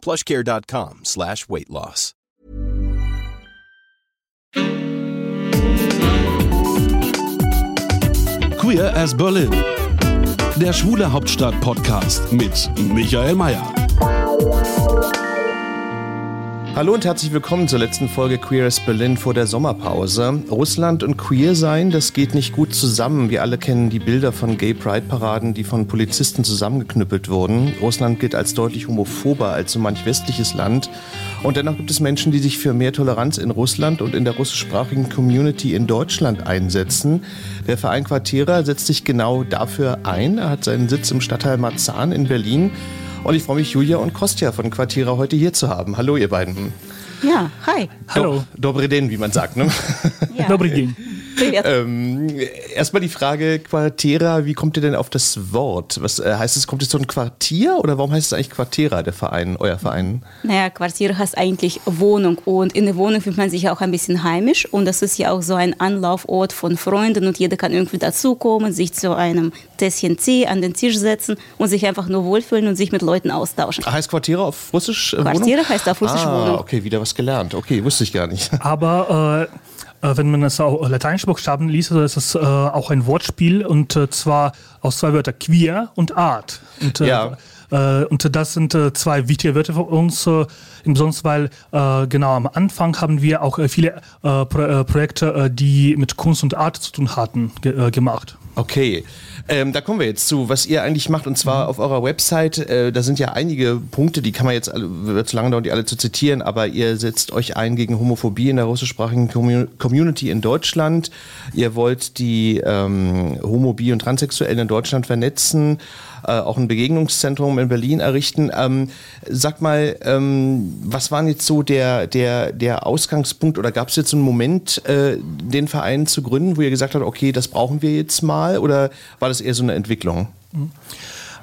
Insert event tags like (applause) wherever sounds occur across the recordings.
plushcare.com slash weight loss. Queer as Berlin. Der Schwule Hauptstadt Podcast mit Michael Mayer. Hallo und herzlich willkommen zur letzten Folge Queer as Berlin vor der Sommerpause. Russland und Queer sein, das geht nicht gut zusammen. Wir alle kennen die Bilder von Gay Pride Paraden, die von Polizisten zusammengeknüppelt wurden. Russland gilt als deutlich homophober als so manch westliches Land. Und dennoch gibt es Menschen, die sich für mehr Toleranz in Russland und in der russischsprachigen Community in Deutschland einsetzen. Der Verein Quartierer setzt sich genau dafür ein. Er hat seinen Sitz im Stadtteil Marzahn in Berlin. Und ich freue mich, Julia und Kostja von Quartierer heute hier zu haben. Hallo, ihr beiden. Ja, hi. Hallo. Do Dobry den, wie man sagt, ne? Ja. Dobry den. Ähm, erstmal die Frage, Quartera, wie kommt ihr denn auf das Wort? Was äh, heißt es, kommt es so ein Quartier oder warum heißt es eigentlich Quartera, der Verein, euer Verein? Naja, Quartier heißt eigentlich Wohnung und in der Wohnung fühlt man sich auch ein bisschen heimisch und das ist ja auch so ein Anlaufort von Freunden und jeder kann irgendwie dazukommen, sich zu einem Tässchen Tee an den Tisch setzen und sich einfach nur wohlfühlen und sich mit Leuten austauschen. Heißt Quartiere auf Russisch? Äh, Quartiere heißt auf Russisch ah, Wohnung. okay, wieder was gelernt. Okay, wusste ich gar nicht. Aber äh äh, wenn man es auch lateinische Buchstaben liest, ist es äh, auch ein Wortspiel und äh, zwar aus zwei Wörtern queer und art. Und, äh, ja. Äh, und das sind äh, zwei wichtige Wörter für uns, insbesondere weil genau am Anfang haben wir auch viele Pro Projekte, die mit Kunst und Art zu tun hatten, ge gemacht. Okay, ähm, da kommen wir jetzt zu, was ihr eigentlich macht. Und zwar auf eurer Website, äh, da sind ja einige Punkte, die kann man jetzt, wird zu lange dauern, die alle zu zitieren, aber ihr setzt euch ein gegen Homophobie in der russischsprachigen Community in Deutschland. Ihr wollt die ähm, Homo, Bi und Transsexuellen in Deutschland vernetzen äh, auch ein Begegnungszentrum in Berlin errichten. Ähm, sag mal, ähm, was war jetzt so der, der, der Ausgangspunkt oder gab es jetzt einen Moment, äh, den Verein zu gründen, wo ihr gesagt habt, okay, das brauchen wir jetzt mal oder war das eher so eine Entwicklung?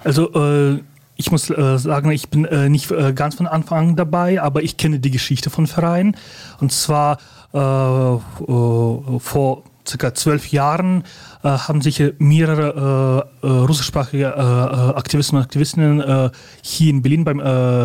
Also äh ich muss äh, sagen, ich bin äh, nicht äh, ganz von Anfang an dabei, aber ich kenne die Geschichte von Verein. Und zwar äh, vor circa zwölf Jahren äh, haben sich mehrere äh, äh, russischsprachige äh, äh, Aktivisten und Aktivistinnen äh, hier in Berlin beim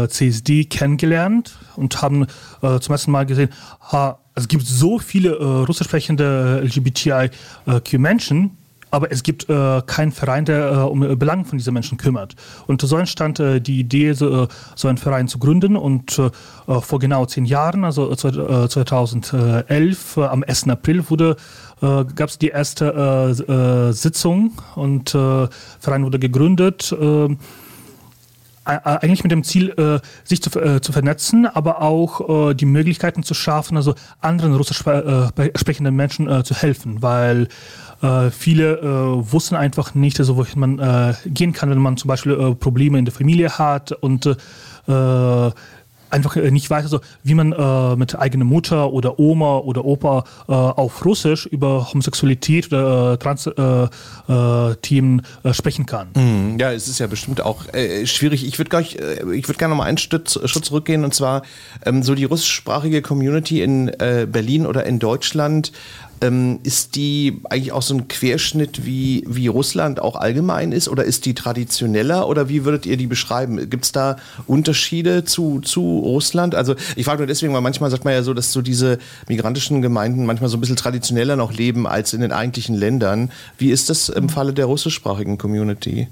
CSD kennengelernt und haben zum ersten Mal gesehen, ha, es gibt so viele russisch sprechende LGBTIQ-Menschen, aber es gibt äh, keinen Verein, der äh, um Belangen von diesen Menschen kümmert. Und so entstand äh, die Idee, so, so einen Verein zu gründen. Und vor genau zehn Jahren, also 2011, am 1. April, wurde äh, gab es die erste äh, äh, Sitzung und äh, Verein wurde gegründet. Äh, eigentlich mit dem Ziel, äh, sich zu, vernetzen, aber auch die Möglichkeiten zu schaffen, also anderen russisch sprechenden Menschen zu helfen, weil viele wussten einfach nicht, also wohin man gehen kann, wenn man zum Beispiel Probleme in der Familie hat und einfach äh, nicht weiß, also wie man äh, mit eigener Mutter oder Oma oder Opa äh, auf Russisch über Homosexualität oder äh, Trans-Themen äh, äh, sprechen kann. Mm, ja, es ist ja bestimmt auch schwierig. Ich würde gleich, ich würde gerne noch mal einen Schritt, Schritt zurückgehen und zwar ähm, so die russischsprachige Community in Berlin oder in Deutschland ähm, ist die eigentlich auch so ein Querschnitt, wie, wie Russland auch allgemein ist? Oder ist die traditioneller? Oder wie würdet ihr die beschreiben? Gibt es da Unterschiede zu, zu Russland? Also ich frage nur deswegen, weil manchmal sagt man ja so, dass so diese migrantischen Gemeinden manchmal so ein bisschen traditioneller noch leben als in den eigentlichen Ländern. Wie ist das im Falle der russischsprachigen Community?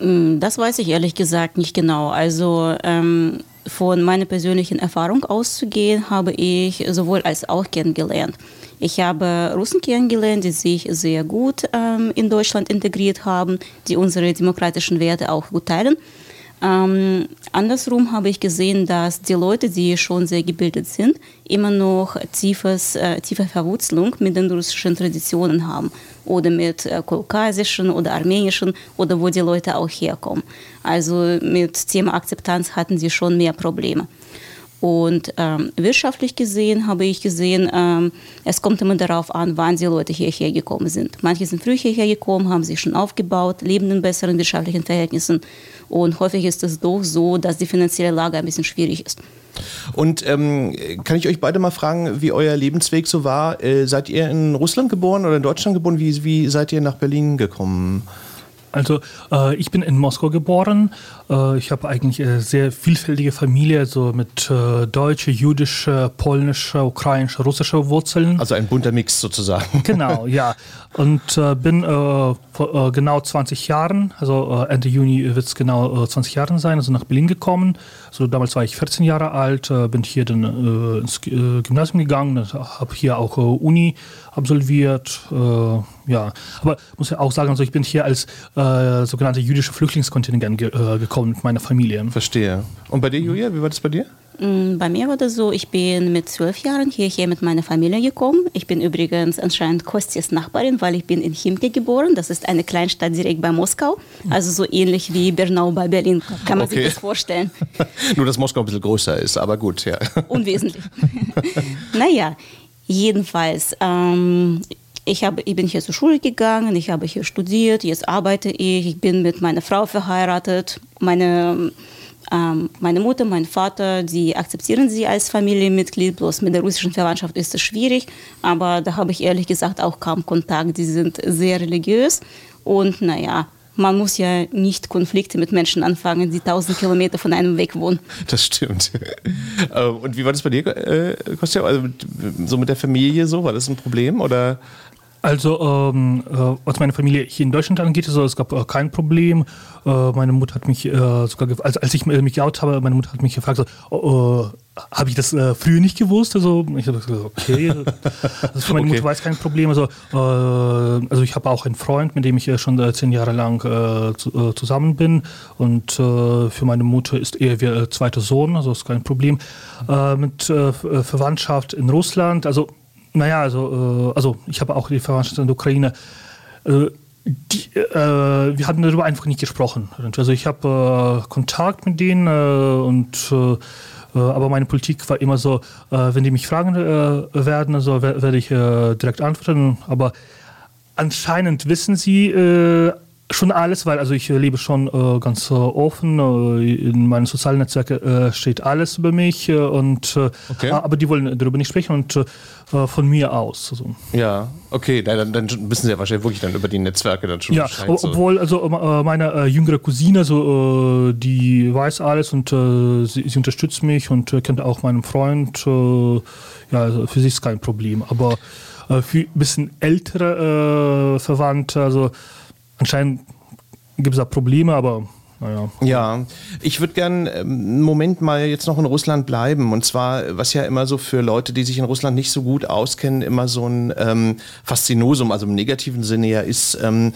Mm, das weiß ich ehrlich gesagt nicht genau. Also ähm, von meiner persönlichen Erfahrung auszugehen, habe ich sowohl als auch kennengelernt. Ich habe Russen kennengelernt, die sich sehr gut ähm, in Deutschland integriert haben, die unsere demokratischen Werte auch gut teilen. Ähm, andersrum habe ich gesehen, dass die Leute, die schon sehr gebildet sind, immer noch tiefes, äh, tiefe Verwurzelung mit den russischen Traditionen haben oder mit äh, kaukasischen oder armenischen oder wo die Leute auch herkommen. Also mit Thema Akzeptanz hatten sie schon mehr Probleme. Und ähm, wirtschaftlich gesehen habe ich gesehen, ähm, es kommt immer darauf an, wann die Leute hierher gekommen sind. Manche sind früh hierher gekommen, haben sich schon aufgebaut, leben in besseren wirtschaftlichen Verhältnissen. Und häufig ist es doch so, dass die finanzielle Lage ein bisschen schwierig ist. Und ähm, kann ich euch beide mal fragen, wie euer Lebensweg so war? Äh, seid ihr in Russland geboren oder in Deutschland geboren? Wie, wie seid ihr nach Berlin gekommen? Also äh, ich bin in Moskau geboren. Äh, ich habe eigentlich eine sehr vielfältige Familie, so mit äh, deutsche, jüdische, polnische, ukrainische, russische Wurzeln. Also ein bunter Mix sozusagen. (laughs) Genau, ja. Und äh, bin äh, vor äh, genau 20 Jahren, also Ende Juni wird es genau 20 Jahre sein, also nach Berlin gekommen. Also damals war ich 14 Jahre alt, bin hier dann ins Gymnasium gegangen, habe hier auch Uni absolviert. ja, aber muss ja auch sagen, also ich bin hier als äh, sogenannte jüdische Flüchtlingskontingent ge äh, gekommen mit meiner Familie. Verstehe. Und bei dir, Julia, wie war das bei dir? Mm, bei mir war das so, ich bin mit zwölf Jahren hierher mit meiner Familie gekommen. Ich bin übrigens anscheinend Kostjas Nachbarin, weil ich bin in Chimki geboren. Das ist eine Kleinstadt direkt bei Moskau. Also so ähnlich wie Bernau bei Berlin. Kann man okay. sich das vorstellen. (laughs) Nur, dass Moskau ein bisschen größer ist, aber gut, ja. Unwesentlich. (laughs) naja, jedenfalls. Ähm, ich, habe, ich bin hier zur Schule gegangen, ich habe hier studiert, jetzt arbeite ich, ich bin mit meiner Frau verheiratet. Meine, ähm, meine Mutter, mein Vater, die akzeptieren sie als Familienmitglied, bloß mit der russischen Verwandtschaft ist es schwierig, aber da habe ich ehrlich gesagt auch kaum Kontakt. Die sind sehr religiös und naja, man muss ja nicht Konflikte mit Menschen anfangen, die tausend Kilometer von einem weg wohnen. Das stimmt. Äh, und wie war das bei dir, äh, Kostja? Also so mit der Familie so, war das ein Problem oder? Also, ähm, äh, was meine Familie hier in Deutschland angeht, also, es gab äh, kein Problem. Äh, meine Mutter hat mich äh, sogar, also, als ich mich geoutet habe, meine Mutter hat mich gefragt, so, oh, äh, habe ich das äh, früher nicht gewusst? Also, ich habe gesagt, okay, also für meine okay. Mutter war es kein Problem. Also, also ich habe auch einen Freund, mit dem ich schon zehn Jahre lang zu, zusammen bin. Und für meine Mutter ist er wie zweiter Sohn, also ist kein Problem. mit Verwandtschaft in Russland, also naja, also, äh, also ich habe auch die Verwandtschaft in der Ukraine. Äh, die, äh, wir hatten darüber einfach nicht gesprochen. Also ich habe äh, Kontakt mit denen äh, und äh, aber meine Politik war immer so, wenn die mich fragen werden, also werde ich direkt antworten. Aber anscheinend wissen sie schon alles, weil also ich lebe schon äh, ganz äh, offen. Äh, in meinen sozialen Netzwerken äh, steht alles über mich äh, und äh, okay. aber die wollen darüber nicht sprechen und von mir aus. Also. Ja, okay, dann, dann, wissen sie ja wahrscheinlich wirklich dann über die Netzwerke dann schon ja, Bescheid. So. Obwohl also meine jüngere Cousine, so die weiß alles und sie, sie, unterstützt mich und kennt auch meinen Freund. ja, also für sie ist kein Problem. Aber für ein bisschen ältere Verwandte, also Anscheinend gibt es da Probleme, aber naja. Ja, ich würde gern ähm, einen Moment mal jetzt noch in Russland bleiben. Und zwar, was ja immer so für Leute, die sich in Russland nicht so gut auskennen, immer so ein ähm, Faszinosum, also im negativen Sinne ja ist, ähm,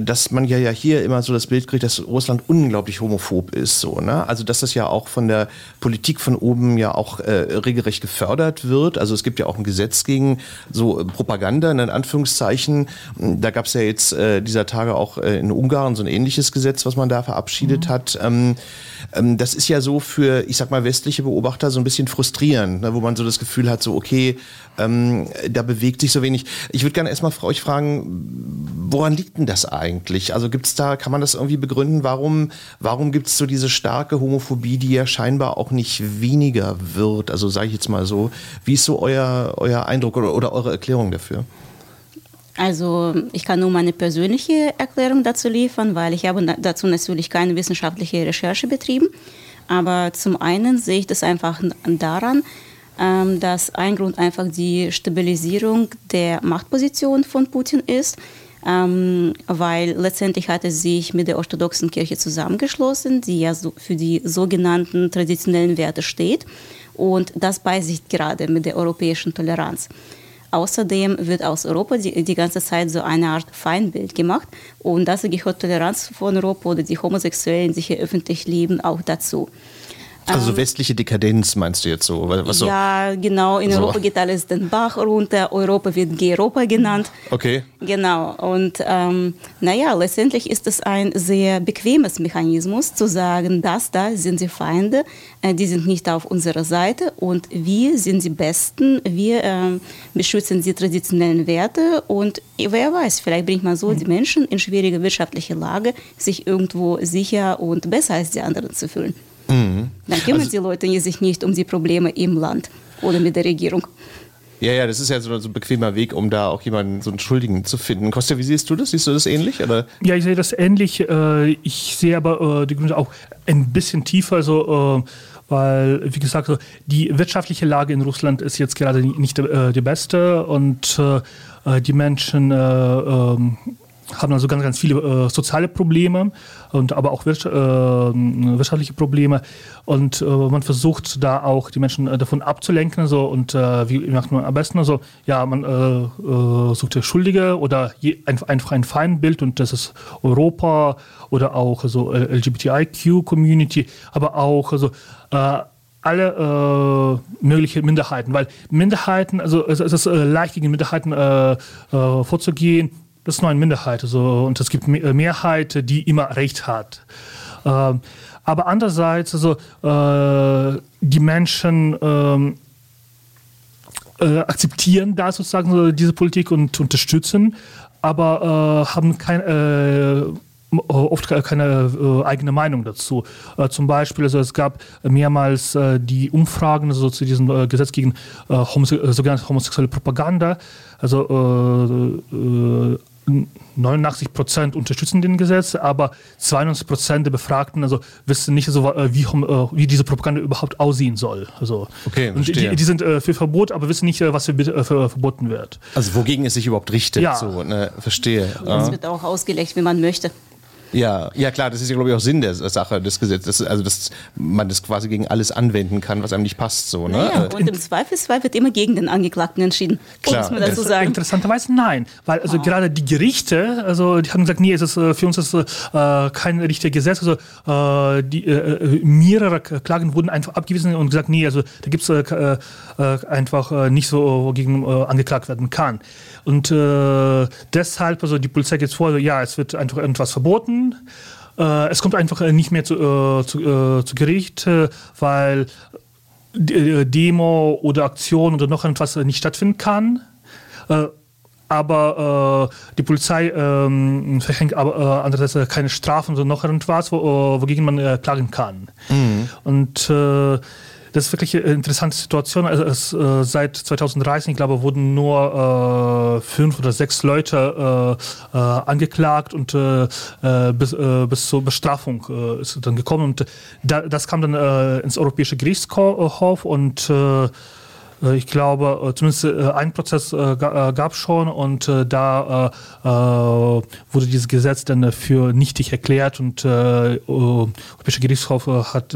dass man ja, ja hier immer so das Bild kriegt, dass Russland unglaublich homophob ist. So, ne? Also dass das ja auch von der Politik von oben ja auch äh, regelrecht gefördert wird. Also es gibt ja auch ein Gesetz gegen so Propaganda, in Anführungszeichen. Da gab es ja jetzt äh, dieser Tage auch äh, in Ungarn so ein ähnliches Gesetz, was man da verabschiedet verabschiedet mhm. hat. Ähm, ähm, das ist ja so für, ich sag mal, westliche Beobachter so ein bisschen frustrierend, ne, wo man so das Gefühl hat, so, okay, ähm, da bewegt sich so wenig. Ich würde gerne erstmal euch fragen, woran liegt denn das eigentlich? Also gibt es da, kann man das irgendwie begründen, warum, warum gibt es so diese starke Homophobie, die ja scheinbar auch nicht weniger wird? Also sage ich jetzt mal so, wie ist so euer, euer Eindruck oder, oder eure Erklärung dafür? Also ich kann nur meine persönliche Erklärung dazu liefern, weil ich habe dazu natürlich keine wissenschaftliche Recherche betrieben. Aber zum einen sehe ich das einfach daran, ähm, dass ein Grund einfach die Stabilisierung der Machtposition von Putin ist, ähm, weil letztendlich hat er sich mit der orthodoxen Kirche zusammengeschlossen, die ja für die sogenannten traditionellen Werte steht. Und das beißt gerade mit der europäischen Toleranz. Außerdem wird aus Europa die, die ganze Zeit so eine Art Feindbild gemacht und dazu gehört Toleranz von Europa oder die Homosexuellen, die hier öffentlich leben, auch dazu. Also so westliche Dekadenz meinst du jetzt so? Was so? Ja, genau. In So. Europa geht alles den Bach runter. Europa wird G-Europa genannt. Okay. Genau. Und ähm, naja, letztendlich ist es ein sehr bequemes Mechanismus zu sagen, das da sind die Feinde, äh, die sind nicht auf unserer Seite und wir sind die Besten, wir ähm, beschützen die traditionellen Werte und wer weiß, vielleicht bringt man so die Menschen in schwierige wirtschaftliche Lage, sich irgendwo sicher und besser als die anderen zu fühlen. Dann kümmern die Leute sich nicht um die Probleme im Land oder mit der Regierung. Ja, ja, das ist ja so, so ein bequemer Weg, um da auch jemanden, so einen Schuldigen zu finden. Kostja, wie siehst du das? Siehst du das ähnlich? Oder? Ja, ich sehe das ähnlich. Äh, Ich sehe aber äh, die Gründe auch ein bisschen tiefer, also, äh, weil, wie gesagt, so, die wirtschaftliche Lage in Russland ist jetzt gerade nicht äh, die beste und äh, äh, die Menschen äh, ähm, haben also ganz, ganz viele äh, soziale Probleme und aber auch wirtschaft, äh, wirtschaftliche Probleme. Und äh, man versucht da auch die Menschen äh, davon abzulenken so und äh, wie macht man am besten? Also ja man äh, sucht Schuldige oder je, einfach, einfach ein Feindbild und das ist Europa oder auch so äh, LGBTIQ Community aber auch also alle äh, mögliche Minderheiten, weil Minderheiten, also es, es ist äh, leicht gegen Minderheiten äh, vorzugehen. Das ist nur eine Minderheit, also, und es gibt äh, Mehrheit, die immer Recht hat. Ähm, aber andererseits, also äh, die Menschen ähm, äh, akzeptieren da sozusagen so diese Politik und unterstützen, aber äh, haben kein, äh, oft keine äh, eigene Meinung dazu. Äh, zum Beispiel, also es gab mehrmals äh, die Umfragen also zu diesem äh, Gesetz gegen homose sogenannte homosexuelle Propaganda. Also 89 Prozent unterstützen den Gesetz, aber 92 Prozent der Befragten also wissen nicht so, äh, wie, äh, wie diese Propaganda überhaupt aussehen soll. Also, Okay, und verstehe. die, die sind äh, für Verbot, aber wissen nicht, was für, für verboten wird. Also wogegen es sich überhaupt richtet. Ja. So, ne? Verstehe. Das Ja. wird auch ausgelegt, wie man möchte. Ja, ja klar, das ist ja glaube ich auch Sinn der Sache des Gesetzes, also dass man das quasi gegen alles anwenden kann, was einem nicht passt, so ne? Naja, und im Zweifelsfall wird immer gegen den Angeklagten entschieden. Klar. Muss man dazu sagen. Interessanterweise nein, weil also gerade die Gerichte, also die haben gesagt, nee, es ist äh, für uns ist äh, kein richtiges Gesetz. Also äh, die, äh, mehrere K- Klagen wurden einfach abgewiesen und gesagt, nee, also da gibt es äh, äh, einfach äh, nicht so, wogegen äh, angeklagt werden kann. Und äh, deshalb, also die Polizei geht vor, ja, es wird einfach irgendwas verboten. Äh, es kommt einfach äh, nicht mehr zu, äh, zu, äh, zu Gericht, weil Demo oder Aktion oder noch etwas nicht stattfinden kann. Aber die Polizei ähm, verhängt aber andererseits keine Strafen oder noch irgendwas, wo, wogegen man klagen kann. Und äh, das ist wirklich eine interessante Situation. Also es, äh, seit 2013, ich glaube, wurden nur äh, fünf oder sechs Leute äh, äh, angeklagt und äh, äh, bis, bis zur Bestrafung ist dann gekommen. Und da, das kam dann ins Europäische Gerichtshof und ich glaube, zumindest ein Prozess ga- gab es schon und da wurde dieses Gesetz dann für nichtig erklärt und äh, Europäischer Gerichtshof hat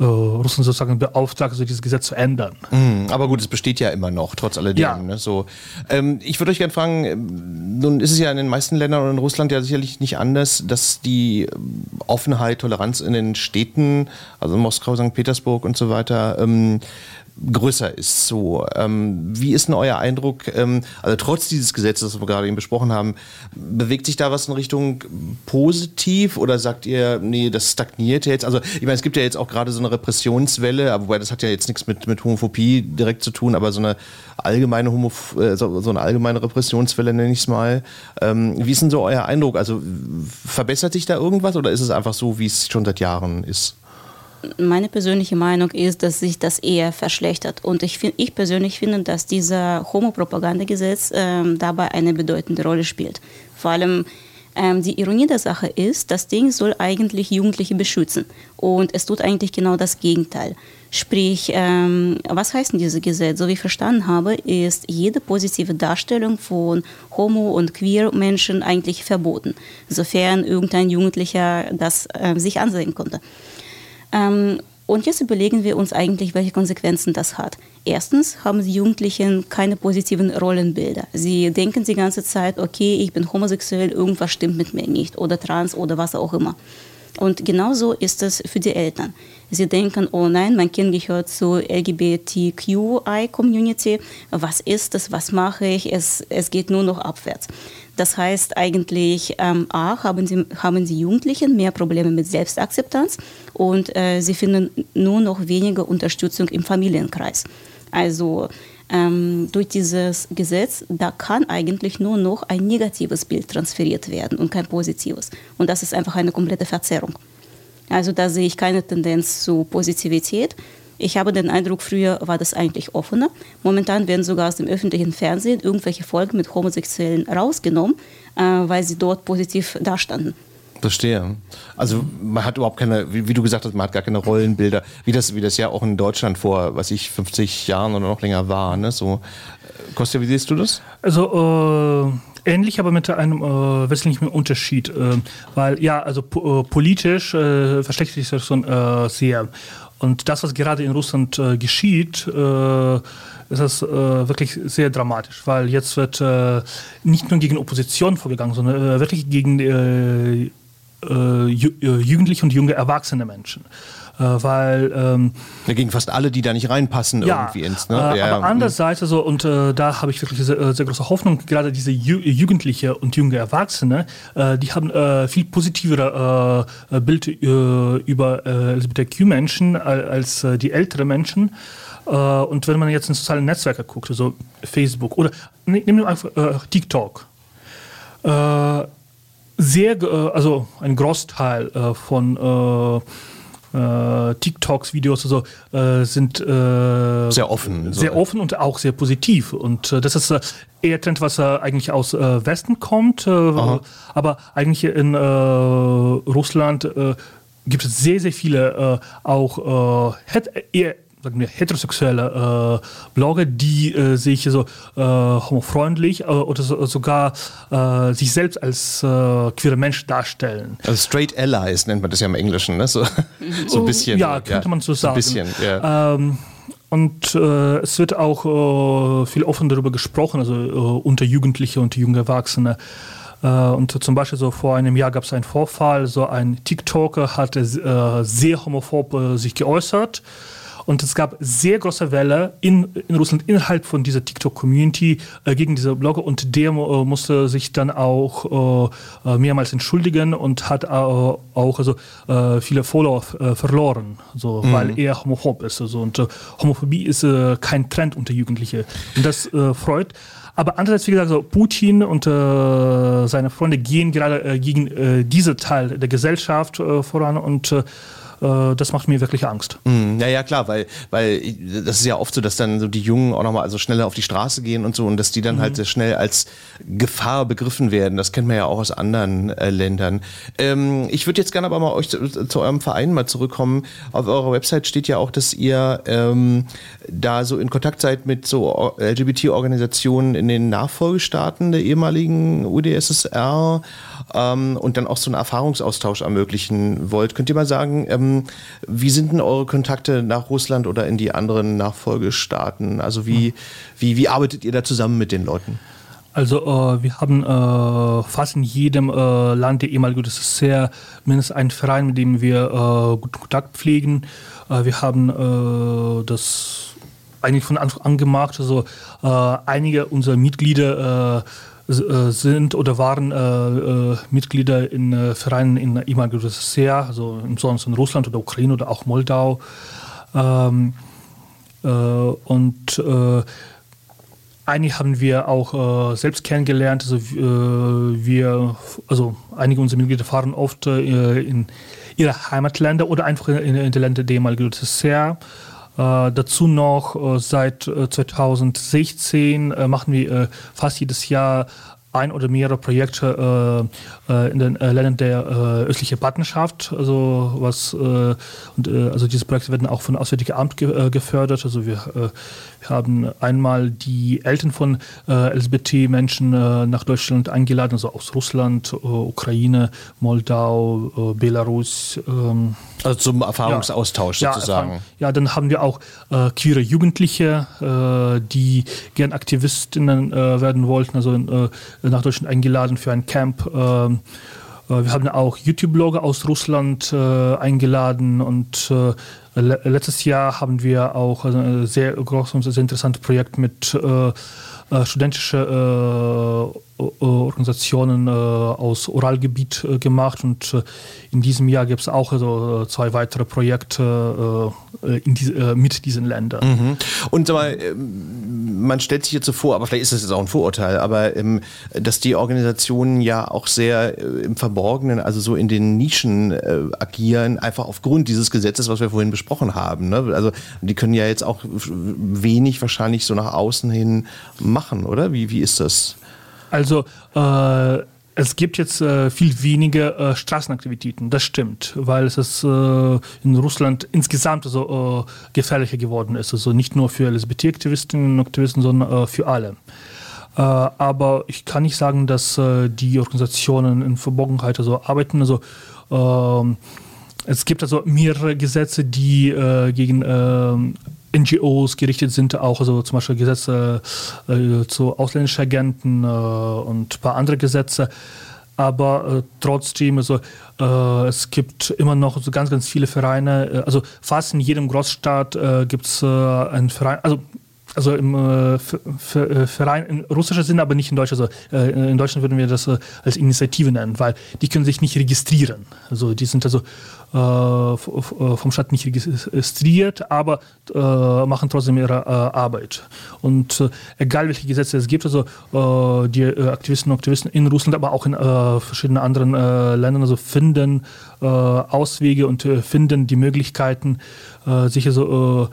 äh, Russland sozusagen beauftragt, also dieses Gesetz zu ändern. Mhm, Aber gut, es besteht ja immer noch, trotz alledem. Ja. Ne? So, ähm, ich würde euch gerne fragen, ähm, nun ist es ja in den meisten Ländern und in Russland ja sicherlich nicht anders, dass die ähm, Offenheit, Toleranz in den Städten, also Moskau, St. Petersburg und so weiter, ähm, größer ist. So, ähm, wie ist denn euer Eindruck? Ähm, also trotz dieses Gesetzes, das wir gerade eben besprochen haben, bewegt sich da was in Richtung positiv oder sagt ihr, nee, das stagniert jetzt? Also ich meine, es gibt ja jetzt auch gerade so eine Repressionswelle, aber wobei das hat ja jetzt nichts mit, mit Homophobie direkt zu tun, aber so eine allgemeine Homoph äh, so, so eine allgemeine Repressionswelle nenne ich es mal. Ähm, wie ist denn so euer Eindruck? Also verbessert sich da irgendwas oder ist es einfach so, wie es schon seit Jahren ist? Meine persönliche Meinung ist, dass sich das eher verschlechtert. Und ich, find, ich persönlich finde, dass dieser Homo-Propagandagesetz ähm, dabei eine bedeutende Rolle spielt. Vor allem ähm, die Ironie der Sache ist, das Ding soll eigentlich Jugendliche beschützen. Und es tut eigentlich genau das Gegenteil. Sprich, ähm, was heißt denn dieses Gesetz? So wie ich verstanden habe, ist jede positive Darstellung von Homo- und Queer-Menschen eigentlich verboten, sofern irgendein Jugendlicher das äh, sich ansehen konnte. Ähm, und jetzt überlegen wir uns eigentlich, welche Konsequenzen das hat. Erstens haben die Jugendlichen keine positiven Rollenbilder. Sie denken die ganze Zeit, okay, ich bin homosexuell, irgendwas stimmt mit mir nicht oder trans oder was auch immer. Und genauso ist es für die Eltern. Sie denken, oh nein, mein Kind gehört zur LGBTQI-Community. Was ist das? Was mache ich? Es, es geht nur noch abwärts. Das heißt eigentlich, ähm, A, haben, sie, haben die Jugendlichen mehr Probleme mit Selbstakzeptanz und äh, sie finden nur noch weniger Unterstützung im Familienkreis. Also ähm, durch dieses Gesetz, da kann eigentlich nur noch ein negatives Bild transferiert werden und kein positives. Und das ist einfach eine komplette Verzerrung. Also da sehe ich keine Tendenz zu Positivität. Ich habe den Eindruck, früher war das eigentlich offener. Momentan werden sogar aus dem öffentlichen Fernsehen irgendwelche Folgen mit Homosexuellen rausgenommen, äh, weil sie dort positiv dastanden. Verstehe. Also man hat überhaupt keine, wie, wie, du gesagt hast, man hat gar keine Rollenbilder, wie das, wie das ja auch in Deutschland vor, was ich, 50 Jahren oder noch länger war. Ne? So, Kostja, wie siehst du das? Also äh, ähnlich, aber mit einem äh, wesentlichen Unterschied. Äh, weil ja, also po äh, politisch äh, verschlechtert sich das schon äh, sehr. Und das, was gerade in Russland äh, geschieht, äh, ist das äh, wirklich sehr dramatisch, weil jetzt wird äh, nicht nur gegen Opposition vorgegangen, sondern äh, wirklich gegen äh, Jugendliche und junge erwachsene Menschen. Weil ähm, ja, gegen fast alle, die da nicht reinpassen ja, irgendwie ins. Ne? Ja, aber andererseits, also, und da habe ich wirklich sehr, sehr, große Hoffnung, gerade diese Ju Jugendliche und junge Erwachsene, die haben viel positivere Bild über LGBTQ-Menschen als die älteren Menschen. Äh, und wenn man jetzt in soziale Netzwerke guckt, also Facebook oder nehmen wir einfach äh, TikTok, äh, sehr, äh, also ein Großteil äh, von äh, TikToks, Videos also, sind sehr offen. Sehr so. offen und auch sehr positiv. Und das ist eher Trend, was eigentlich aus Westen kommt. aber eigentlich in Russland gibt es sehr, sehr viele auch eher sagen wir, heterosexuelle äh, Blogger, die äh, sich so äh, homofreundlich äh, oder so, sogar äh, sich selbst als äh, queere Mensch darstellen. Also Straight Allies nennt man das ja im Englischen, ne? so, (laughs) so ein bisschen. Ja, könnte ja, man so sagen. So ein bisschen, ja. Ähm, und äh, es wird auch äh, viel offen darüber gesprochen, also äh, unter Jugendliche und junge Erwachsene. und zum Beispiel so vor einem Jahr gab es einen Vorfall, so ein TikToker hatte sehr homophob sich geäußert und es gab sehr große Welle in, in Russland innerhalb von dieser TikTok-Community äh, gegen diese Blogger und der äh, musste sich dann auch äh, äh mehrmals entschuldigen und hat äh, auch also, äh, viele Follower verloren, so, mhm. weil er homophob ist. Also, und Homophobie ist kein Trend unter Jugendlichen. Und das freut. Aber andererseits, wie gesagt, so Putin und äh, seine Freunde gehen gerade äh, gegen äh, diesen Teil der Gesellschaft voran und äh, das macht mir wirklich Angst. Mm, ja, ja, klar, weil, weil das ist ja oft so, dass dann so die Jungen auch nochmal also schneller auf die Straße gehen und so und dass die dann mhm. halt sehr schnell als Gefahr begriffen werden. Das kennt man ja auch aus anderen äh, Ländern. Ähm, ich würde jetzt gerne aber mal euch zu, zu, eurem Verein mal zurückkommen. Auf eurer Website steht ja auch, dass ihr ähm, da so in Kontakt seid mit so LGBT-Organisationen in den Nachfolgestaaten der ehemaligen UdSSR ähm, und dann auch so einen Erfahrungsaustausch ermöglichen wollt. Könnt ihr mal sagen, ähm, wie sind denn eure Kontakte nach Russland oder in die anderen Nachfolgestaaten? Also wie, wie, wie arbeitet ihr da zusammen mit den Leuten? Also äh, wir haben äh, fast in jedem äh, Land der ehemaligen UdSSR mindestens einen Verein, mit dem wir äh, guten Kontakt pflegen. Äh, wir haben äh, das eigentlich von Anfang an gemacht. Also einige unserer Mitglieder sind oder waren äh, äh, Mitglieder in äh, Vereinen in ehemaligen UdSSR, also sonst in Russland oder Ukraine oder auch Moldau. Ähm, äh, und einige haben wir auch selbst kennengelernt. Also wir, also einige unserer Mitglieder fahren oft in ihre Heimatländer oder einfach in, in die Länder der ehemaligen UdSSR. Äh, dazu noch äh, seit äh, 2016 äh, machen wir fast jedes Jahr ein oder mehrere Projekte äh, äh, in den äh, Ländern der äh, östlichen Partnerschaft. Also was und, also diese Projekte werden auch von Auswärtigem Amt ge gefördert. Also wir, wir, haben einmal die Eltern von LGBT-Menschen nach Deutschland eingeladen, also aus Russland, Ukraine, Moldau, Belarus. Ähm, also zum Erfahrungsaustausch ja, sozusagen. Ja, ja, dann haben wir auch äh, queere Jugendliche, äh, die gern Aktivistinnen äh, werden wollten, also nach Deutschland eingeladen für ein Camp. Ähm, äh, wir haben auch YouTube-Blogger aus Russland äh, eingeladen und äh, le letztes Jahr haben wir auch ein sehr großes und sehr interessantes Projekt mit äh, äh, Organisationen aus Uralgebiet gemacht und in diesem Jahr gibt es auch also, zwei weitere Projekte die, mit diesen Ländern. Mhm. Und mal, ähm, man stellt sich jetzt so vor, aber vielleicht ist das jetzt auch ein Vorurteil, aber ähm, dass die Organisationen ja auch sehr im Verborgenen, also so in den Nischen agieren, einfach aufgrund dieses Gesetzes, was wir vorhin besprochen haben. Ne? Also die können ja jetzt auch wenig wahrscheinlich so nach außen hin machen, oder? Wie, wie ist das? Also äh, es gibt jetzt äh, viel weniger äh, Straßenaktivitäten, das stimmt, weil es ist, äh, in Russland insgesamt so äh, gefährlicher geworden ist. Also nicht nur für LGBT-Aktivistinnen und Aktivisten, sondern äh, für alle. aber ich kann nicht sagen, dass die Organisationen in Verborgenheit also arbeiten. Also ähm, es gibt also mehrere Gesetze, die gegen ähm, NGOs gerichtet sind, auch also zum Beispiel Gesetze äh, zu ausländischen Agenten äh, und ein paar andere Gesetze. Aber äh, trotzdem, also, äh, es gibt immer noch so ganz, ganz viele Vereine. Äh, also fast in jedem Großstadt äh, gibt es einen Verein. Also also im äh, Verein in russischer Sinne, aber nicht in Deutsch. Also äh, in Deutschland würden wir das äh, als Initiative nennen, weil die können sich nicht registrieren. Also die sind also äh, vom Staat nicht registriert, aber äh, machen trotzdem ihre äh, Arbeit. Und egal welche Gesetze es gibt, also die Aktivisten und Aktivisten in Russland, aber auch in verschiedenen anderen Ländern, also finden Auswege und finden die Möglichkeiten, sich also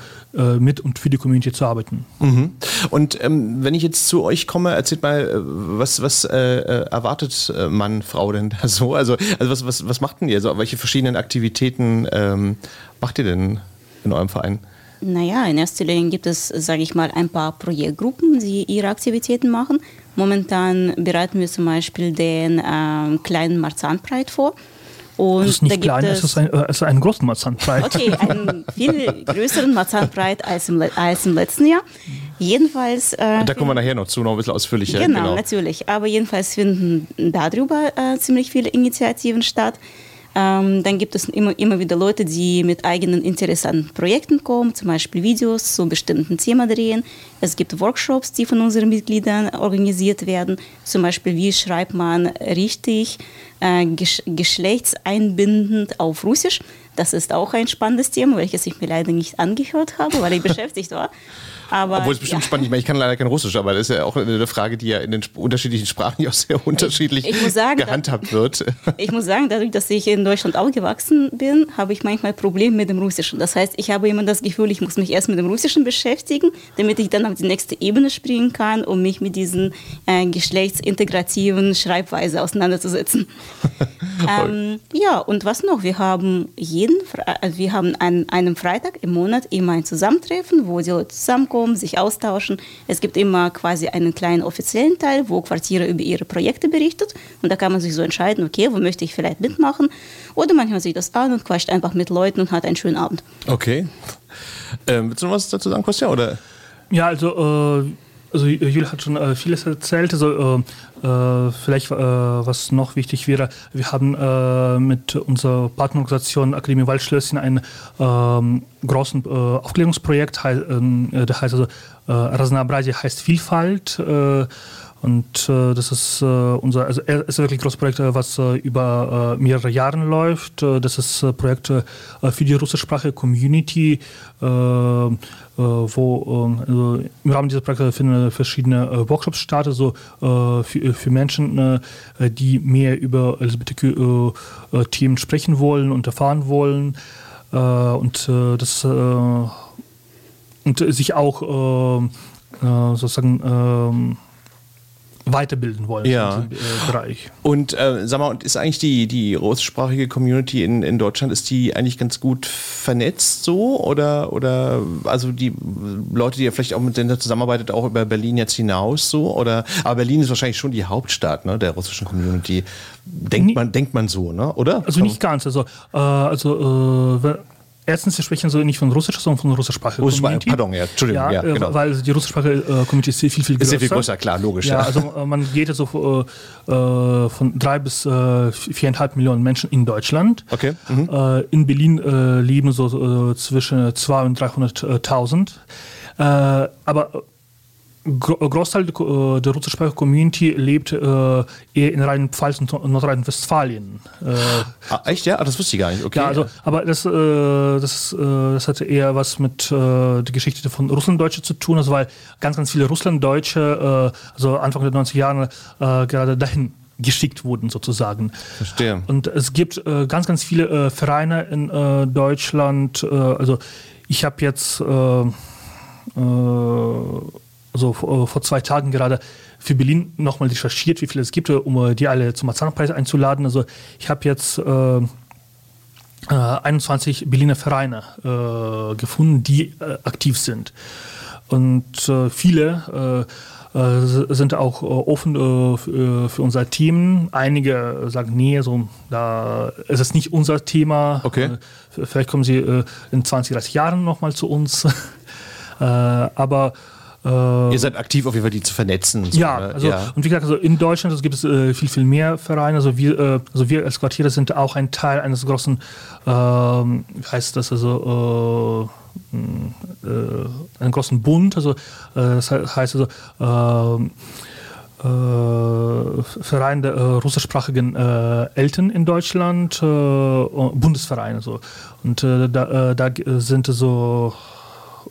mit und für die Community zu arbeiten. Mhm. Und ähm, wenn ich jetzt zu euch komme, erzählt mal, was, was äh, erwartet Mann, Frau denn da so? Also, also was, was, was macht denn ihr so? Welche verschiedenen Aktivitäten ähm, macht ihr denn in eurem Verein? Naja, in erster Linie gibt es, sage ich mal, ein paar Projektgruppen, die ihre Aktivitäten machen. Momentan bereiten wir zum Beispiel den ähm, kleinen Marzahn-Pride vor. Und das ist nicht klein, es ist ein, äh, es ist ein großen Marzahn-Pride. Okay, einen viel größeren Marzahn-Pride als im, als im letzten Jahr. Jedenfalls. Äh, da kommen wir nachher noch zu, noch ein bisschen ausführlicher. Genau, genau. natürlich. Aber jedenfalls finden darüber äh, ziemlich viele Initiativen statt. Ähm, dann gibt es immer, immer wieder Leute, die mit eigenen interessanten Projekten kommen, zum Beispiel Videos zu bestimmten Themen drehen. Es gibt Workshops, die von unseren Mitgliedern organisiert werden, zum Beispiel wie schreibt man richtig äh, gesch geschlechtseinbindend auf Russisch. Das ist auch ein spannendes Thema, welches ich mir leider nicht angehört habe, weil ich (laughs) beschäftigt war. Aber, Obwohl es bestimmt ja. spannend ist. Ich kann leider kein Russisch, aber das ist ja auch eine Frage, die ja in den unterschiedlichen Sprachen ja auch sehr unterschiedlich ich, ich sagen, gehandhabt wird. (laughs) Ich muss sagen, dadurch, dass ich in Deutschland aufgewachsen bin, habe ich manchmal Probleme mit dem Russischen. Das heißt, ich habe immer das Gefühl, ich muss mich erst mit dem Russischen beschäftigen, damit ich dann auf die nächste Ebene springen kann, um mich mit diesen äh, geschlechtsintegrativen Schreibweise auseinanderzusetzen. (laughs) ähm, ja, und was noch? Wir haben jeden, Fre äh, wir haben an einem Freitag im Monat immer ein Zusammentreffen, wo die Leute zusammenkommen kommen, sich austauschen. Es gibt immer quasi einen kleinen offiziellen Teil, wo Quartiere über ihre Projekte berichtet. Und da kann man sich so entscheiden, okay, wo möchte ich vielleicht mitmachen. Oder man hört sich das an und quatscht einfach mit Leuten und hat einen schönen Abend. Okay. Ähm, willst du noch was dazu sagen, Kostja? Oder? Ja, also äh also Jül hat schon äh, vieles erzählt. Also äh, äh, vielleicht, äh, was noch wichtig wäre, wir haben äh, mit unserer Partnerorganisation Akademie Waldschlösschen ein ähm, großes äh, Aufklärungsprojekt, hei ähm, äh, der heißt also äh, heißt Vielfalt. Äh, und das ist unser, also es ist wirklich ein großes Projekt, was über mehrere Jahre läuft. das ist ein Projekt für die russischsprachige Community wo äh, also im Rahmen dieser Projekte finden verschiedene äh, Workshops statt, also äh, für, für Menschen, die mehr über LGBTQ-Themen sprechen wollen und erfahren wollen. und das und sich auch sozusagen ähm, weiterbilden wollen ja. in diesem äh, Bereich. Und äh, sag mal, ist eigentlich die, die russischsprachige Community in, in Deutschland, ist die eigentlich ganz gut vernetzt so? Oder, oder also die Leute, die ja vielleicht auch mit denen zusammenarbeitet, auch über Berlin jetzt hinaus so? Oder aber Berlin ist wahrscheinlich schon die Hauptstadt ne, der russischen Community. Denkt man, denkt man so, ne? Oder? Also nicht ganz. Also, äh, also äh, erstens, wir sprechen so nicht von russisch, sondern von russischsprachiger Russisch, Community. pardon, ja, Entschuldigung, Ja, ja, äh, genau. weil die russischsprachige äh, Community ist viel, viel, viel Ist größer. ja viel größer, klar, logisch. Ja, Ja, also äh, man geht jetzt so äh, äh, von drei bis viereinhalb Millionen Menschen in Deutschland. Okay. Mhm. In Berlin leben so zwischen 200.000 und 300.000. Äh, aber Großteil der, äh, russischsprachigen Community lebt äh, eher in Rheinland-Pfalz und Nordrhein-Westfalen. Äh, ah, echt, ja? Ah, das wusste ich gar nicht. Okay. ja, also, aber das, äh, das, äh, das hatte eher was mit äh, der Geschichte von Russlanddeutsche zu tun, also weil ganz, ganz viele Russlanddeutsche, äh, also Anfang der 90er Jahre, äh, gerade dahin geschickt wurden sozusagen. Verstehe. Und es gibt äh, ganz, ganz viele äh, Vereine in äh, Deutschland. Äh, also ich habe jetzt äh, äh, also vor, vor zwei Tagen gerade für Berlin nochmal recherchiert, wie viele es gibt, um äh, die alle zum Marzahn-Preis einzuladen. Also ich habe jetzt äh, äh, 21 Berliner Vereine äh, gefunden, die äh, aktiv sind. Und äh, viele äh, äh, sind auch äh, offen äh, für, für unser Team. Einige sagen, nee, so, da ist es nicht unser Thema. Okay. Äh, vielleicht kommen sie äh, in 20, 30 Jahren nochmal zu uns. (laughs) äh, aber äh, Ihr seid aktiv auf jeden Fall, die zu vernetzen. so, ja, ne? also, und wie gesagt, also in Deutschland also gibt es äh, viel, viel mehr Vereine. Also wir, äh, also wir als Quartiere sind auch ein Teil eines großen, ähm, wie heißt das, also äh, äh, einen großen Bund. Also das he- heißt also Verein der russischsprachigen Eltern in Deutschland, Bundesvereine. So. Und äh, da, da sind so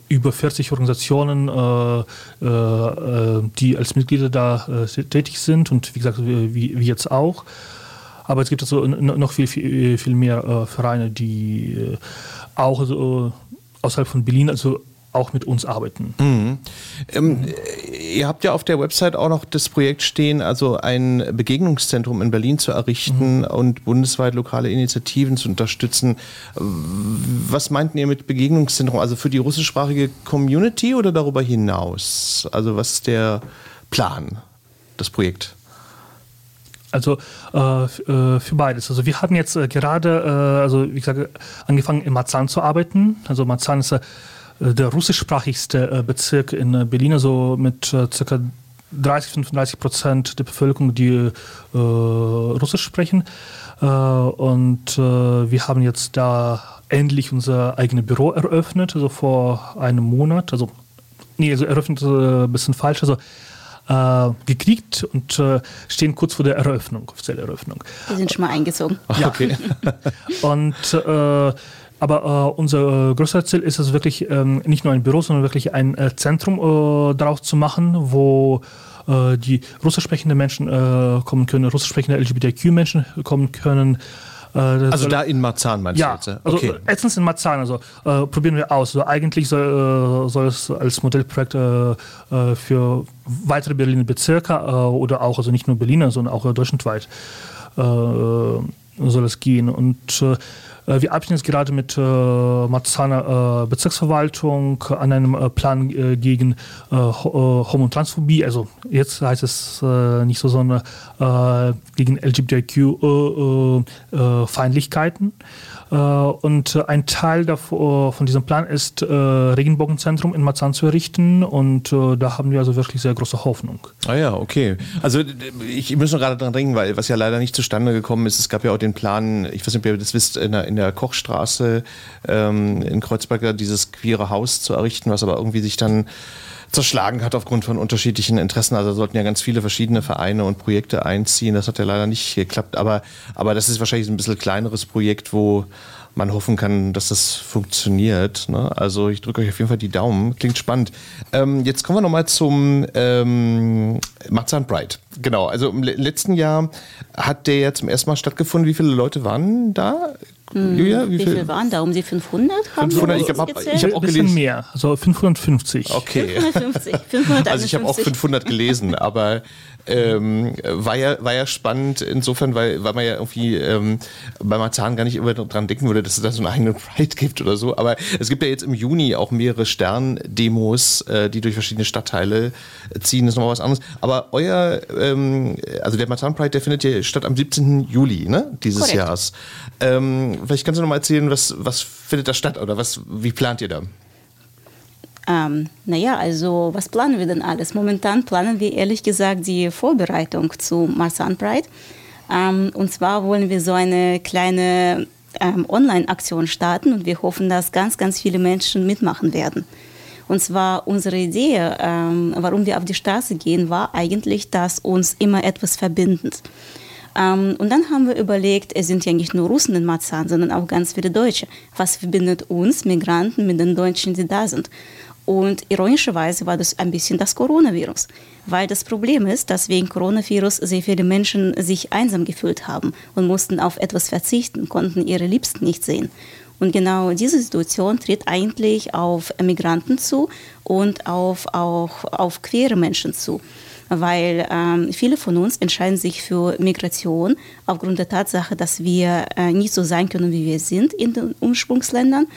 über 40 Organisationen, äh, äh, die als Mitglieder da äh, tätig sind und wie gesagt, wie, wie jetzt auch. Aber es gibt also noch viel, viel, viel mehr äh, Vereine, die äh, auch so außerhalb von Berlin, also auch mit uns arbeiten. Ähm, äh, ihr habt ja auf der Website auch noch das Projekt stehen, also ein Begegnungszentrum in Berlin zu errichten und bundesweit lokale Initiativen zu unterstützen. Was meinten ihr mit Begegnungszentrum? Also für die russischsprachige Community oder darüber hinaus? Also was ist der Plan, das Projekt? Also äh, äh, für beides. Also wir haben jetzt äh, gerade, äh, also wie gesagt, angefangen in Marzahn zu arbeiten. Also Marzahn ist äh, der russischsprachigste äh, Bezirk in äh, Berlin, also mit circa 30, 35 Prozent der Bevölkerung, die äh, Russisch sprechen. Äh, und äh, wir haben jetzt da endlich unser eigenes Büro eröffnet, also vor einem Monat. Also, nee, also eröffnet ist äh, ein bisschen falsch. Also äh, gekriegt und äh, stehen kurz vor der Eröffnung, offizielle Eröffnung. Die sind schon mal eingezogen. Ja. (laughs) Und äh, aber äh, unser äh, größeres Ziel ist es wirklich ähm, nicht nur ein Büro, sondern wirklich ein äh, Zentrum äh, daraus zu machen, wo äh, die russisch sprechenden Menschen äh, kommen können, russisch sprechende LGBTQ-Menschen kommen können. Also da in Marzahn meinst ja, du jetzt? ja? also Okay. erstens in Marzahn, also probieren wir aus. Also eigentlich soll, soll es als Modellprojekt für weitere Berliner Bezirke oder auch, also nicht nur Berliner, sondern auch deutschlandweit soll es gehen. Und wir arbeiten jetzt gerade mit äh, Marzahner äh, Bezirksverwaltung an einem äh, Plan äh, gegen äh, Ho- äh, Homo- und Transphobie. Also jetzt heißt es äh, nicht so, sondern äh, gegen LGBTQ-Feindlichkeiten. Äh, und ein Teil von diesem Plan ist, äh, Regenbogenzentrum in Marzahn zu errichten. Und äh, da haben wir also wirklich sehr große Hoffnung. Ah ja, okay. Also ich muss nur gerade dran denken, weil was ja leider nicht zustande gekommen ist, es gab ja auch den Plan, ich weiß nicht, ob ihr das wisst, in der, in der Kochstraße ähm, in Kreuzberg da dieses queere Haus zu errichten, was aber irgendwie sich dann zerschlagen hat aufgrund von unterschiedlichen Interessen. Also sollten ja ganz viele verschiedene Vereine und Projekte einziehen. Das hat ja leider nicht geklappt. Aber, aber das ist wahrscheinlich ein bisschen kleineres Projekt, wo man hoffen kann, dass das funktioniert. Ne? Also ich drücke euch auf jeden Fall die Daumen. Klingt spannend. Ähm, jetzt kommen wir nochmal zum ähm, Marzahn Pride. Genau, also im le- letzten Jahr hat der ja zum ersten Mal stattgefunden. Wie viele Leute waren da? Julia, Wie viel waren da? Um die 500? Haben 500, ich Sie hab- auch Ein bisschen gelesen. mehr, also 550. Okay. 550. 551. (laughs) Also ich habe auch 500 gelesen, aber ähm, war, ja, war ja spannend insofern, weil, weil man ja irgendwie ähm, bei Marzahn gar nicht immer dran denken würde, dass es da so einen eigenen Pride gibt oder so. Aber es gibt ja jetzt im Juni auch mehrere Sterndemos, äh, die durch verschiedene Stadtteile ziehen. Das ist nochmal was anderes. Aber euer, ähm, also der Marzahn Pride, der findet ja statt am 17. Juli ne, dieses Korrekt. Jahres. Ähm, vielleicht kannst du noch mal erzählen, was, was findet da statt oder was, wie plant ihr da? Ähm, naja, also was planen wir denn alles? Momentan planen wir ehrlich gesagt die Vorbereitung zu Marsan Pride. Ähm, und zwar wollen wir so eine kleine ähm, Online-Aktion starten und wir hoffen, dass ganz, ganz viele Menschen mitmachen werden. Und zwar unsere Idee, ähm, warum wir auf die Straße gehen, war eigentlich, dass uns immer etwas verbindet. Ähm, und dann haben wir überlegt, es sind ja nicht nur Russen in Marzahn, sondern auch ganz viele Deutsche. Was verbindet uns Migranten mit den Deutschen, die da sind? Und ironischerweise war das ein bisschen das Coronavirus, weil das Problem ist, dass wegen Coronavirus sehr viele Menschen sich einsam gefühlt haben und mussten auf etwas verzichten, konnten ihre Liebsten nicht sehen. Und genau diese Situation tritt eigentlich auf Migranten zu und auf, auch auf queere Menschen zu. Weil ähm, viele von uns entscheiden sich für Migration aufgrund der Tatsache, dass wir äh, nicht so sein können, wie wir sind in den Ursprungsländern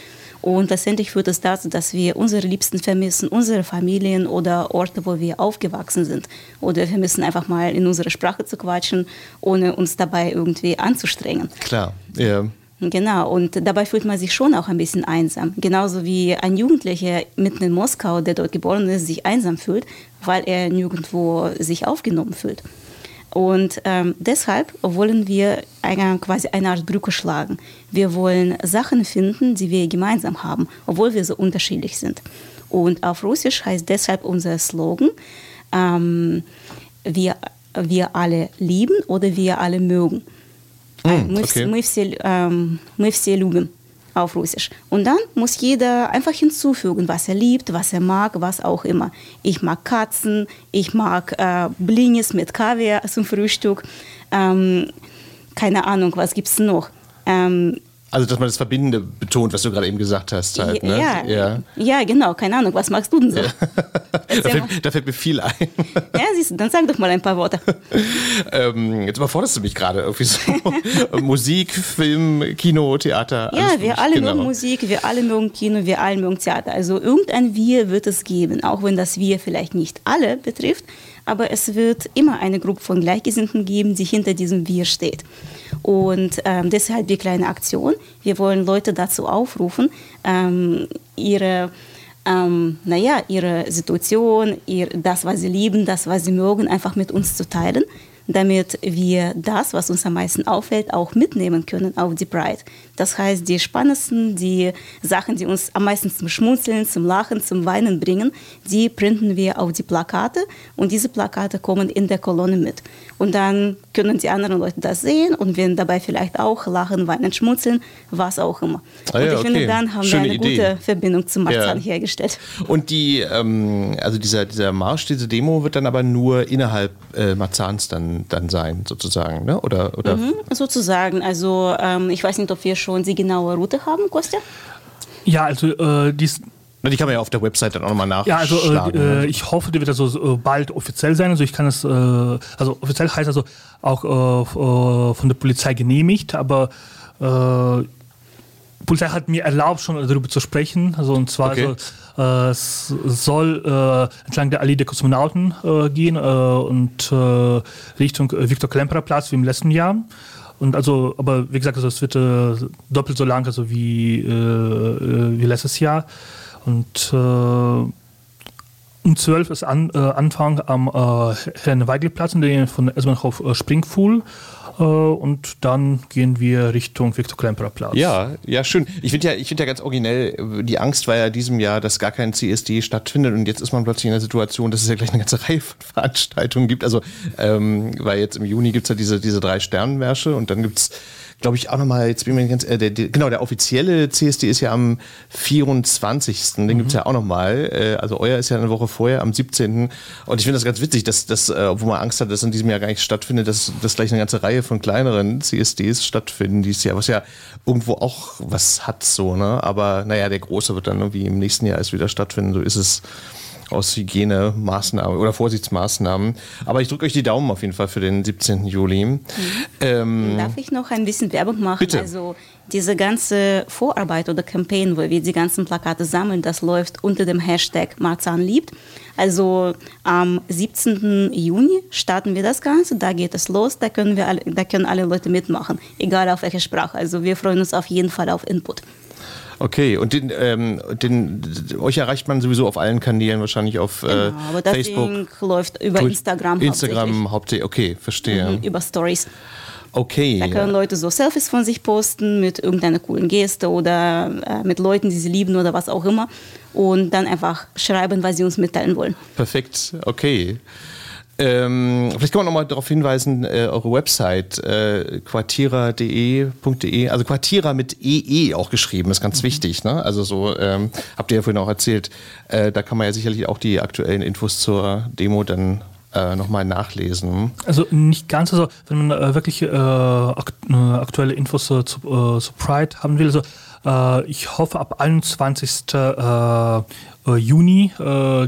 und letztendlich führt es dazu, dass wir unsere Liebsten vermissen, unsere Familien oder Orte, wo wir aufgewachsen sind. Oder wir vermissen einfach mal in unserer Sprache zu quatschen, ohne uns dabei irgendwie anzustrengen. Klar, ja. Genau, und dabei fühlt man sich schon auch ein bisschen einsam. Genauso wie ein Jugendlicher mitten in Moskau, der dort geboren ist, sich einsam fühlt, weil er nirgendwo sich aufgenommen fühlt. Und ähm, deshalb wollen wir eine, quasi eine Art Brücke schlagen. Wir wollen Sachen finden, die wir gemeinsam haben, obwohl wir so unterschiedlich sind. Und auf Russisch heißt deshalb unser Slogan, ähm, wir, wir alle lieben oder wir alle mögen. Mm, okay. мы, мы, все, ähm, мы все любим auf Russisch. Und dann muss jeder einfach hinzufügen, was er liebt, was er mag, was auch immer. Ich mag Katzen, ich mag äh, Blinis mit Kaviar zum Frühstück. Ähm, keine Ahnung, was gibt es noch? Ähm, also, dass man das Verbindende betont, was du gerade eben gesagt hast. Halt, ne? ja, ja. ja, genau. Keine Ahnung, was magst du denn so? Ja. (laughs) da, fällt, da, fällt, mir viel ein. (laughs) ja, siehst du, dann sag doch mal ein paar Worte. ähm, jetzt überforderst du mich gerade. Irgendwie so. (laughs) Musik, Film, Kino, Theater. Ja, wir alle genau. mögen Musik, wir alle mögen Kino, wir alle mögen Theater. Also irgendein Wir wird es geben, auch wenn das Wir vielleicht nicht alle betrifft, aber es wird immer eine Gruppe von Gleichgesinnten geben, die hinter diesem Wir steht. Und ähm, deshalb die kleine Aktion. Wir wollen Leute dazu aufrufen, ähm, ihre ähm, naja, ihre Situation, ihr, das, was sie lieben, das, was sie mögen, einfach mit uns zu teilen damit wir das, was uns am meisten auffällt, auch mitnehmen können auf die Pride. Das heißt, die spannendsten, die Sachen, die uns am meisten zum Schmunzeln, zum Lachen, zum Weinen bringen, die printen wir auf die Plakate und diese Plakate kommen in der Kolonne mit. Und dann können die anderen Leute das sehen und werden dabei vielleicht auch lachen, weinen, schmunzeln, was auch immer. Ah, ja, und ich okay. finde, dann haben Schöne wir eine Idee. gute Verbindung zum Marzahn ja. hergestellt. Und die, ähm, also dieser, dieser Marsch, diese Demo wird dann aber nur innerhalb äh, Marzahns dann dann, sein, sozusagen, ne? Oder, oder? Mhm, sozusagen. Also ähm, ich weiß nicht, ob wir schon die genaue Route haben, Kostja? Ja, also äh, dies die kann man ja auf der Website dann auch nochmal nachschauen. Ja, also äh, ne? äh, ich hoffe, die wird also äh, bald offiziell sein. Also ich kann es, äh, also offiziell heißt also auch äh, von der Polizei genehmigt, aber äh, Polizei hat mir erlaubt, schon darüber zu sprechen. Also und zwar okay. also, äh, es soll äh, entlang der Allee der Kosmonauten äh, gehen äh, und äh, Richtung äh, Viktor Klemperer Platz wie im letzten Jahr. Und also, aber wie gesagt, also es wird doppelt so lang also wie, wie letztes Jahr. Und um 12 ist an, Anfang am äh, Herrn-Weigel-Platz in der von S-Bahnhof Springfuhl. Äh, und dann gehen wir Richtung Viktor Klemperer Platz. Ja, ja, schön. Ich finde ja, ich ja ganz originell, die Angst war ja diesem Jahr, dass gar kein CSD stattfindet und jetzt ist man plötzlich in der Situation, dass es ja gleich eine ganze (laughs) Reihe von Veranstaltungen gibt. Also, ähm, weil jetzt im Juni gibt es ja diese, diese drei Sternenmärsche und dann gibt es glaube ich, auch nochmal, jetzt bin ich mir ganz, äh, der, der, genau, der offizielle CSD ist ja am 24. Den mhm. gibt es ja auch nochmal. Äh, also euer ist ja eine Woche vorher, am 17. Und ich finde das ganz witzig, dass, dass äh, obwohl man Angst hat, dass in diesem Jahr gar nicht stattfindet, dass, dass gleich eine ganze Reihe von kleineren CSDs stattfinden dieses Jahr, was ja irgendwo auch was hat so, ne? Aber naja, der große wird dann irgendwie im nächsten Jahr erst wieder stattfinden, so ist es. Aus Hygienemaßnahmen oder Vorsichtsmaßnahmen. Aber ich drücke euch die Daumen auf jeden Fall für den 17. Juli. Mhm. Ähm, Darf ich noch ein bisschen Werbung machen? Bitte. Also diese ganze Vorarbeit oder Campaign, wo wir die ganzen Plakate sammeln, das läuft unter dem Hashtag Marzahn liebt. Also am 17. Juni starten wir das Ganze, da geht es los, da können, wir alle, da können alle Leute mitmachen, egal auf welche Sprache. Also wir freuen uns auf jeden Fall auf Input. Okay, und den, ähm, den, euch erreicht man sowieso auf allen Kanälen, wahrscheinlich auf äh, genau, aber das Facebook. Ding läuft über Instagram. Instagram hauptsächlich, okay, verstehe. Mhm, über Stories. Okay. Da können Leute so Selfies von sich posten mit irgendeiner coolen Geste oder äh, mit Leuten, die sie lieben oder was auch immer. Und dann einfach schreiben, was sie uns mitteilen wollen. Perfekt, okay. Ähm, vielleicht kann man nochmal darauf hinweisen, äh, eure Website äh, quartira.de, also Quartira mit EE auch geschrieben, ist ganz mhm. wichtig. Ne? Also so, ähm, habt ihr ja vorhin auch erzählt, äh, da kann man ja sicherlich auch die aktuellen Infos zur Demo dann äh, nochmal nachlesen. Also nicht ganz, also wenn man äh, wirklich äh, akt äh, aktuelle Infos äh, zu, äh, zu, Pride haben will, also ich hoffe ab 21. Juni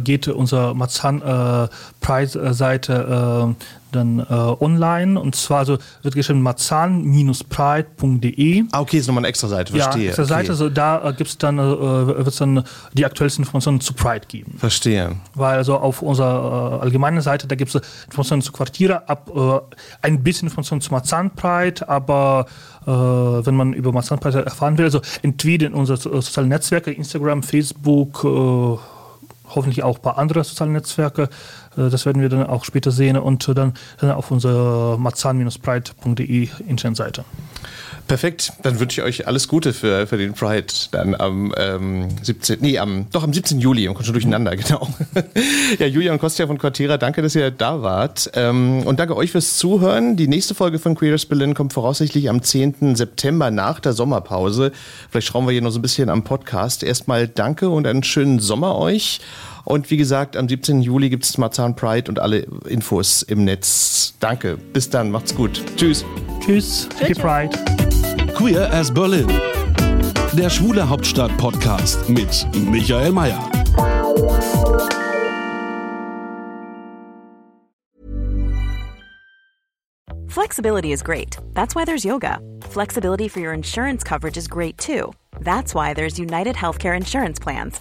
geht unser Marzahn Pride-Seite dann äh, online und zwar so wird geschrieben marzahn-pride.de. Ah, okay, ist nochmal eine extra Seite, verstehe. Ja, extra Seite, okay. also da äh, gibt's dann, äh, wird es dann die aktuellsten Informationen zu Pride geben. Verstehe. Weil also auf unserer äh, allgemeinen Seite, da gibt es Informationen zu Quartiere, ab äh, ein bisschen Informationen zu Marzahn Pride, aber äh, wenn man über Marzahn Pride erfahren will, also entweder in unseren sozialen Netzwerke, Instagram, Facebook, äh, hoffentlich auch ein paar andere soziale Netzwerke. Äh, das werden wir dann auch später sehen und dann, auf unserer marzahn-pride.de Internetseite. Perfekt, dann wünsche ich euch alles Gute für, für den Pride dann am ähm, 17. Nee, am, doch am 17. Juli und kommt schon durcheinander, (laughs) genau. ja, Julia und Kostja von Quartera, danke, dass ihr da wart. Ähm, und danke euch fürs Zuhören. Die nächste Folge von Queer as Berlin kommt voraussichtlich am 10. September nach der Sommerpause. Vielleicht schrauben wir hier noch so ein bisschen am Podcast. Erstmal danke und einen schönen Sommer euch. Und wie gesagt, am 17. Juli gibt es Marzahn Pride und alle Infos im Netz. Danke. Bis dann. Macht's gut. Tschüss. Tschüss. Happy Pride. Queer as Berlin. Der Schwule Hauptstadt Podcast mit Michael Mayer. Flexibility is great. That's why there's yoga. Flexibility for your insurance coverage is great too. That's why there's United Healthcare Insurance Plans.